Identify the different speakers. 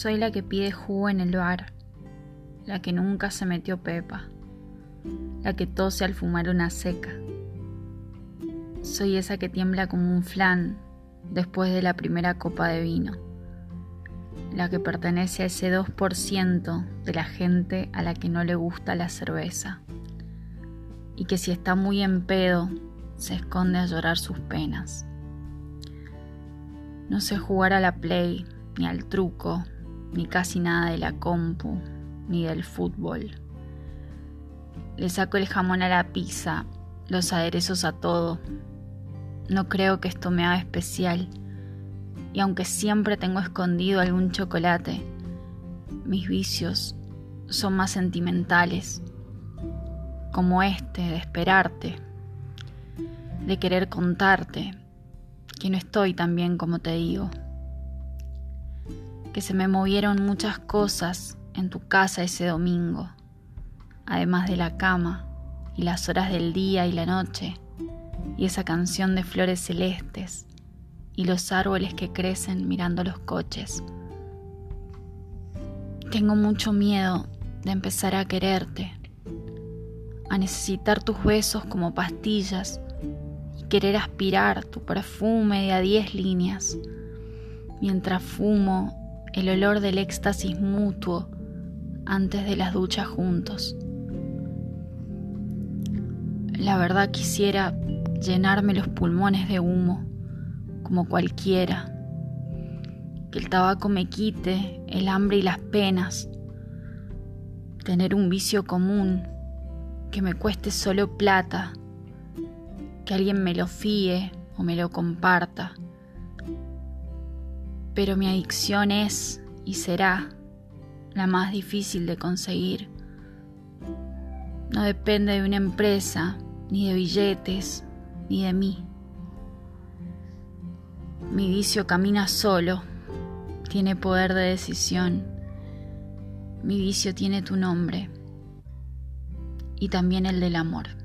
Speaker 1: Soy la que pide jugo en el bar, la que nunca se metió pepa, la que tose al fumar una seca. Soy esa que tiembla como un flan después de la primera copa de vino, la que pertenece a ese 2% de la gente a la que no le gusta la cerveza y que si está muy en pedo se esconde a llorar sus penas. No sé jugar a la play, ni al truco, ni casi nada de la compu, ni del fútbol. Le saco el jamón a la pizza, los aderezos a todo. No creo que esto me haga especial. Y aunque siempre tengo escondido algún chocolate, mis vicios son más sentimentales, como este de esperarte, de querer contarte, que no estoy tan bien como te digo, que se me movieron muchas cosas en tu casa ese domingo, además de la cama y las horas del día y la noche, y esa canción de flores celestes y los árboles que crecen mirando los coches. Tengo mucho miedo de empezar a quererte, a necesitar tus besos como pastillas querer aspirar tu perfume de a diez líneas, mientras fumo el olor del éxtasis mutuo antes de las duchas juntos. La verdad quisiera llenarme los pulmones de humo, como cualquiera, que el tabaco me quite el hambre y las penas, tener un vicio común que me cueste solo plata que alguien me lo fíe o me lo comparta. Pero mi adicción es y será la más difícil de conseguir. No depende de una empresa, ni de billetes, ni de mí. Mi vicio camina solo, tiene poder de decisión. Mi vicio tiene tu nombre y también el del amor.